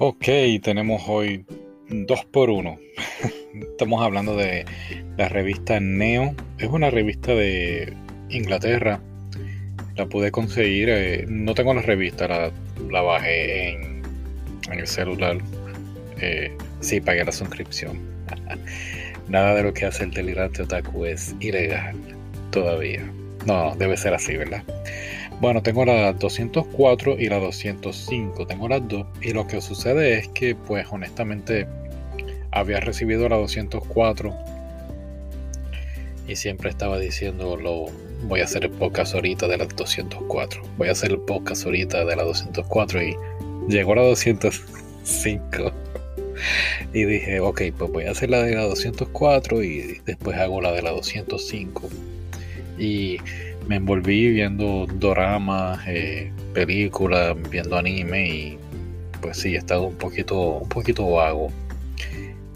Ok, tenemos hoy dos por uno. Estamos hablando de la revista Neo. Es una revista de Inglaterra. La pude conseguir. Eh, no tengo la revista, la, bajé en, el celular. Eh, sí, pagué la suscripción. Nada de lo que hace el delirante otaku es ilegal todavía. No, debe ser así, ¿verdad? Bueno, tengo la 204 y la 205, tengo las dos. Y lo que sucede es que, pues honestamente, había recibido la 204 y siempre estaba diciendo, lo, voy a hacer el podcast ahorita de la 204. Voy a hacer el podcast ahorita de la 204 y llegó la 205. Y dije, ok, pues voy a hacer la de la 204 y después hago la de la 205. Y me envolví viendo doramas, eh, películas, viendo anime y pues sí, he estado un poquito, un poquito vago.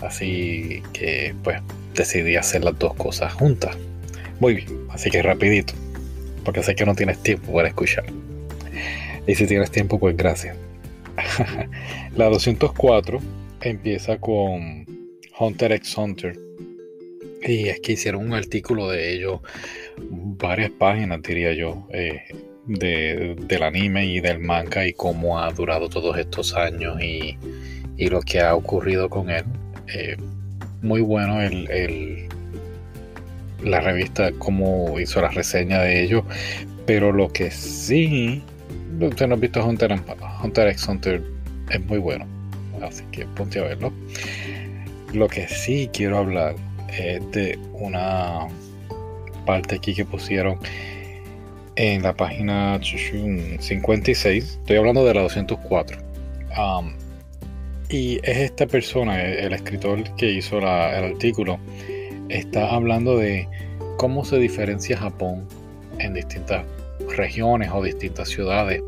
Así que pues decidí hacer las dos cosas juntas. Muy bien, así que rapidito, porque sé que no tienes tiempo para escuchar. Y si tienes tiempo, pues gracias. la 204 empieza con Hunter x Hunter. Y es que hicieron un artículo de ello varias páginas, diría yo, eh, de, del anime y del manga y cómo ha durado todos estos años y, lo que ha ocurrido con él. Eh, muy bueno el, la revista, cómo hizo la reseña de ello, pero lo que sí, usted no ha visto Hunter, Hunter x Hunter, es muy bueno, así que ponte a verlo. Lo que sí quiero hablar es de una parte aquí que pusieron en la página 56. Estoy hablando de la 204. y es esta persona, el, escritor que hizo el artículo, está hablando de cómo se diferencia Japón en distintas regiones o distintas ciudades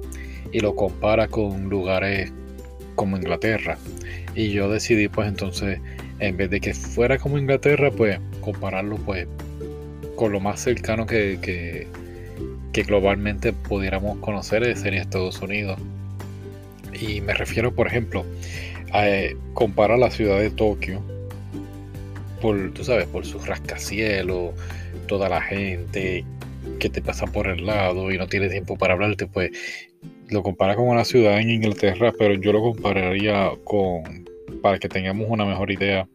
y lo compara con lugares como Inglaterra. Y yo decidí pues entonces, en vez de que fuera como Inglaterra, pues compararlo pues lo más cercano que, que, globalmente pudiéramos conocer sería Estados Unidos. Y me refiero, por ejemplo, a eh, comparar la ciudad de Tokio por, tú sabes, por su rascacielos, toda la gente que te pasa por el lado y no tiene tiempo para hablarte, pues lo compara con una ciudad en Inglaterra, pero yo lo compararía con, para que tengamos una mejor idea,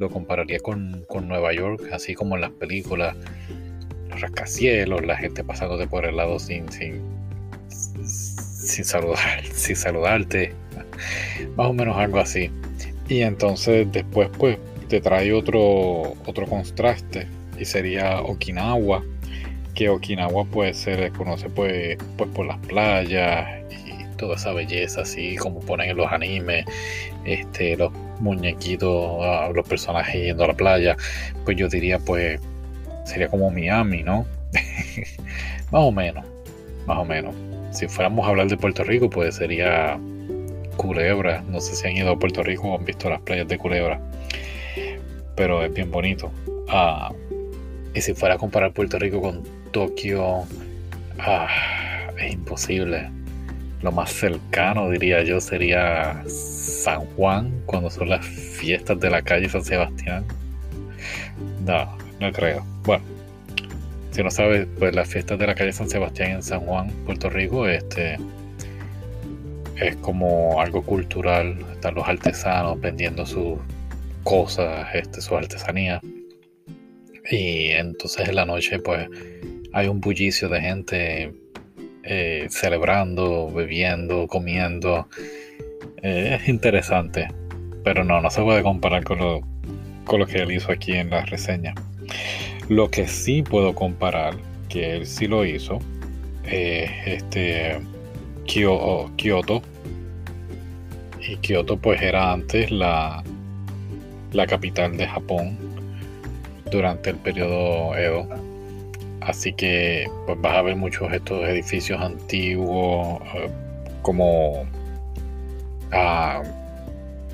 lo compararía con, Nueva York, así como en las películas, los rascacielos, la gente pasándote por el lado sin, sin, sin, saludar, sin saludarte, más o menos algo así. Y entonces después pues te trae otro, otro contraste y sería Okinawa, que Okinawa pues se le pues, pues por las playas toda esa belleza, así como ponen en los animes, este, los muñequitos, ah, los personajes yendo a la playa, pues yo diría, pues, sería como Miami, ¿no? más o menos, más o menos. Si fuéramos a hablar de Puerto Rico, pues sería Culebra. No sé si han ido a Puerto Rico o han visto las playas de Culebra, pero es bien bonito. Ah, y si fuera a comparar Puerto Rico con Tokio, ah, es imposible lo más cercano, diría yo, sería San Juan, cuando son las fiestas de la calle San Sebastián. No, no creo. Bueno, si no sabes, pues las fiestas de la calle San Sebastián en San Juan, Puerto Rico, este es como algo cultural. Están los artesanos vendiendo sus cosas, este, sus artesanías. Y entonces en la noche, pues hay un bullicio de gente eh, celebrando, bebiendo, comiendo. Eh, es interesante, pero no, no se puede comparar con lo, que él hizo aquí en la reseña. Lo que sí puedo comparar, que él sí lo hizo, es este Kyoto. Y Kyoto pues era antes la, la capital de Japón durante el periodo Edo Así que pues, vas a ver muchos estos edificios antiguos, eh, como a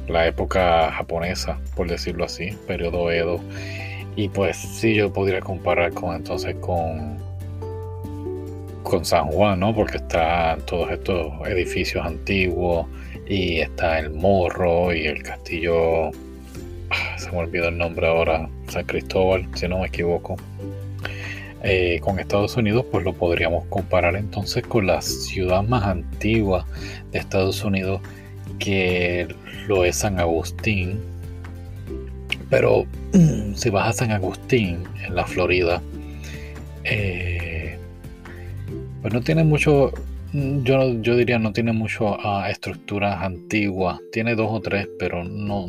la época japonesa, por decirlo así, periodo Edo. Y pues sí, yo podría comparar con entonces con, con San Juan, ¿no? Porque están todos estos edificios antiguos y está el morro y el castillo, ah, se me olvidó el nombre ahora, San Cristóbal, si no me equivoco. Eh, con Estados Unidos, pues lo podríamos comparar entonces con la ciudad más antigua de Estados Unidos, que lo es San Agustín. Pero si vas a San Agustín, en la Florida, eh, pues no tiene mucho, yo, yo diría no tiene mucho a estructuras antiguas, tiene dos o tres, pero no,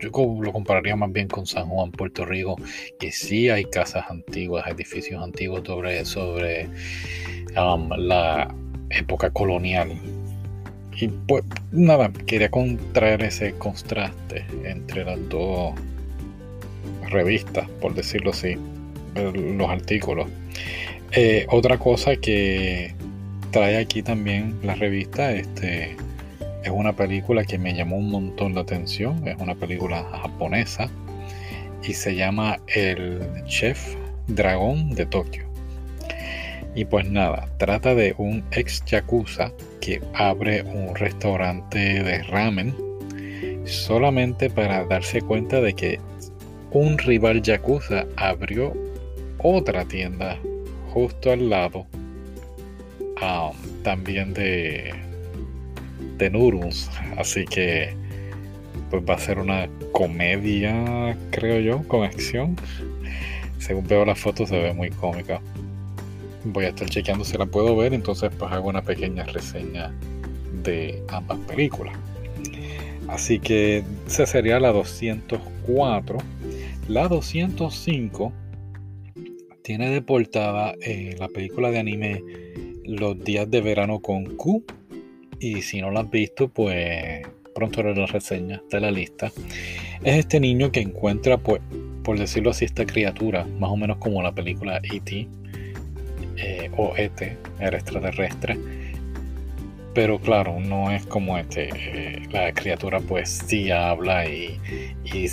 yo lo compararía más bien con San Juan, Puerto Rico, que sí hay casas antiguas, edificios antiguos sobre, sobre um, la época colonial. Y pues nada, quería contraer ese contraste entre las dos revistas, por decirlo así, los artículos. Eh, otra cosa que trae aquí también la revista, este, es una película que me llamó un montón la atención. Es una película japonesa y se llama El Chef Dragón de Tokio. Y pues nada, trata de un ex yakuza que abre un restaurante de ramen solamente para darse cuenta de que un rival yakuza abrió otra tienda justo al lado um, también de de Nurus. Así que pues va a ser una comedia, creo yo, con acción. Según veo las fotos se ve muy cómica. Voy a estar chequeando si la puedo ver, entonces pues hago una pequeña reseña de ambas películas. Así que esa sería la 204. La 205 tiene de portada eh, la película de anime Los días de verano con Q y si no lo has visto, pues pronto haré la reseña de la lista. Es este niño que encuentra, pues, por decirlo así, esta criatura, más o menos como la película E.T. Eh, o E.T., el extraterrestre. Pero claro, no es como este. Eh, la criatura, pues, sí habla y, y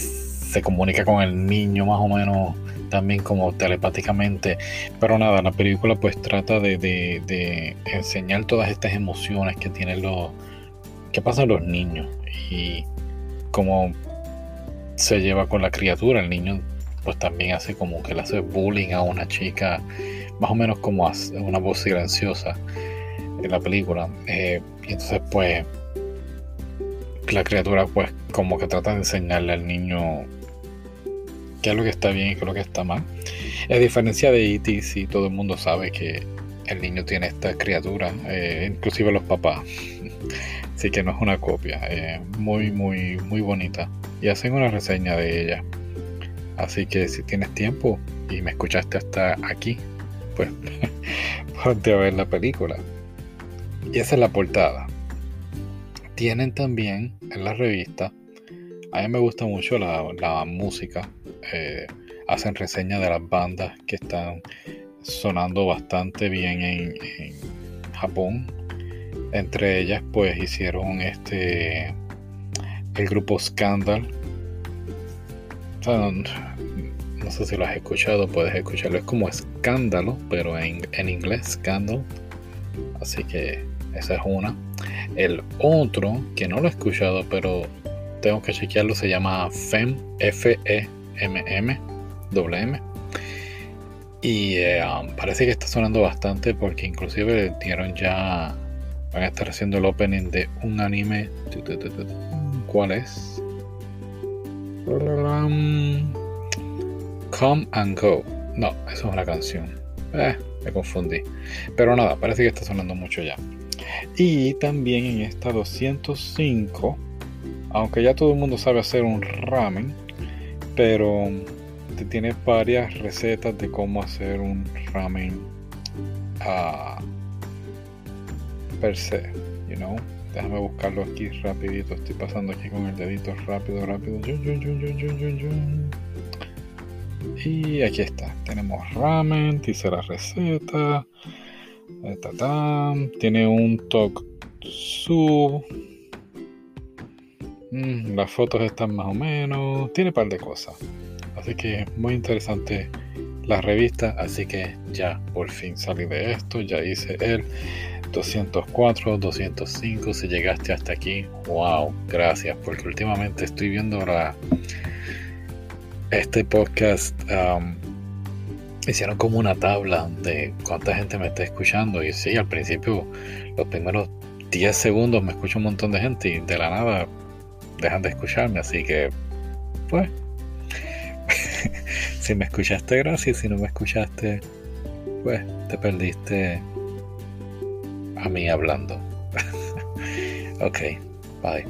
se comunica con el niño, más o menos también como telepáticamente. Pero nada, la película pues trata de, enseñar todas estas emociones que tienen los... que pasan los niños y cómo se lleva con la criatura. El niño pues también hace como que le hace bullying a una chica, más o menos como una voz silenciosa en la película. Eh, y entonces pues la criatura pues como que trata de enseñarle al niño qué es lo que está bien y qué es lo que está mal. A diferencia de E.T., sí, todo el mundo sabe que el niño tiene esta criatura, eh, inclusive los papás. Así que no es una copia, eh, muy, muy, muy bonita. Y hacen una reseña de ella. Así que si tienes tiempo y me escuchaste hasta aquí, pues ponte a ver la película. Y esa es la portada. Tienen también en la revista, a mí me gusta mucho la, la música eh, hacen reseña de las bandas que están sonando bastante bien en, Japón. Entre ellas, pues hicieron este el grupo Scandal. no, sé si lo has escuchado, puedes escucharlo. Es como escándalo, pero en, en inglés, Scandal. Así que esa es una. El otro, que no lo he escuchado, pero tengo que chequearlo, se llama FEM, F-E MM, WM. Y eh, um, parece que está sonando bastante porque inclusive dieron ya, van a estar haciendo el opening de un anime. ¿Cuál es? Come and Go. No, eso es una canción. Eh, me confundí. Pero nada, parece que está sonando mucho ya. Y también en esta 205, aunque ya todo el mundo sabe hacer un ramen, pero te tiene varias recetas de cómo hacer un ramen uh, per se, you know. Déjame buscarlo aquí rapidito. Estoy pasando aquí con el dedito rápido, rápido. Y aquí está. Tenemos ramen, dice la receta. Tiene un toque sub Mm, las fotos están más o menos. Tiene un par de cosas. Así que muy interesante la revista. Así que ya por fin salí de esto. Ya hice el 204, 205, si llegaste hasta aquí, wow, gracias, porque últimamente estoy viendo la, este podcast, hicieron como una tabla de cuánta gente me está escuchando y sí, al principio, los primeros 10 segundos me escucha un montón de gente y de la nada dejan de escucharme, así que, pues, si me escuchaste, gracias, si no me escuchaste, pues, te perdiste a mí hablando. ok, bye.